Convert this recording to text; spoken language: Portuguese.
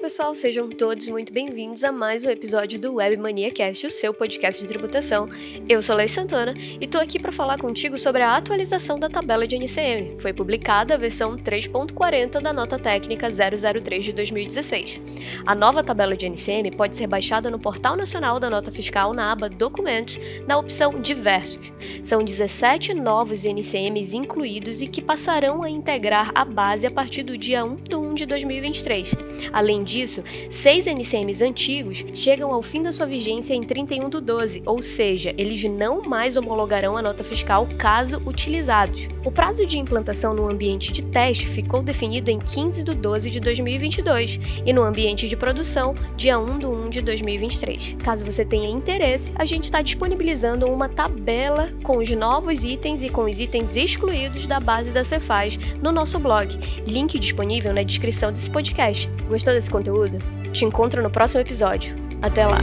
pessoal, sejam todos muito bem-vindos a mais um episódio do Web Mania Cast, o seu podcast de tributação. Eu sou Lei Santana e tô aqui para falar contigo sobre a atualização da tabela de NCM. Foi publicada a versão 3.40 da nota técnica 003 de 2016. A nova tabela de NCM pode ser baixada no Portal Nacional da Nota Fiscal na aba Documentos, na opção Diversos. São 17 novos NCMs incluídos e que passarão a integrar a base a partir do dia 1 de 1 de 2023. Além disso, seis NCMs antigos chegam ao fim da sua vigência em 31 do 12, ou seja, eles não mais homologarão a nota fiscal caso utilizados. O prazo de implantação no ambiente de teste ficou definido em 15 de 12 de 2022 e no ambiente de produção, dia 1 de 1 de 2023. Caso você tenha interesse, a gente está disponibilizando uma tabela com os novos itens e com os itens excluídos da base da Cefaz no nosso blog. Link disponível na descrição desse podcast. Gostou desse conteúdo? Te encontro no próximo episódio. Até lá!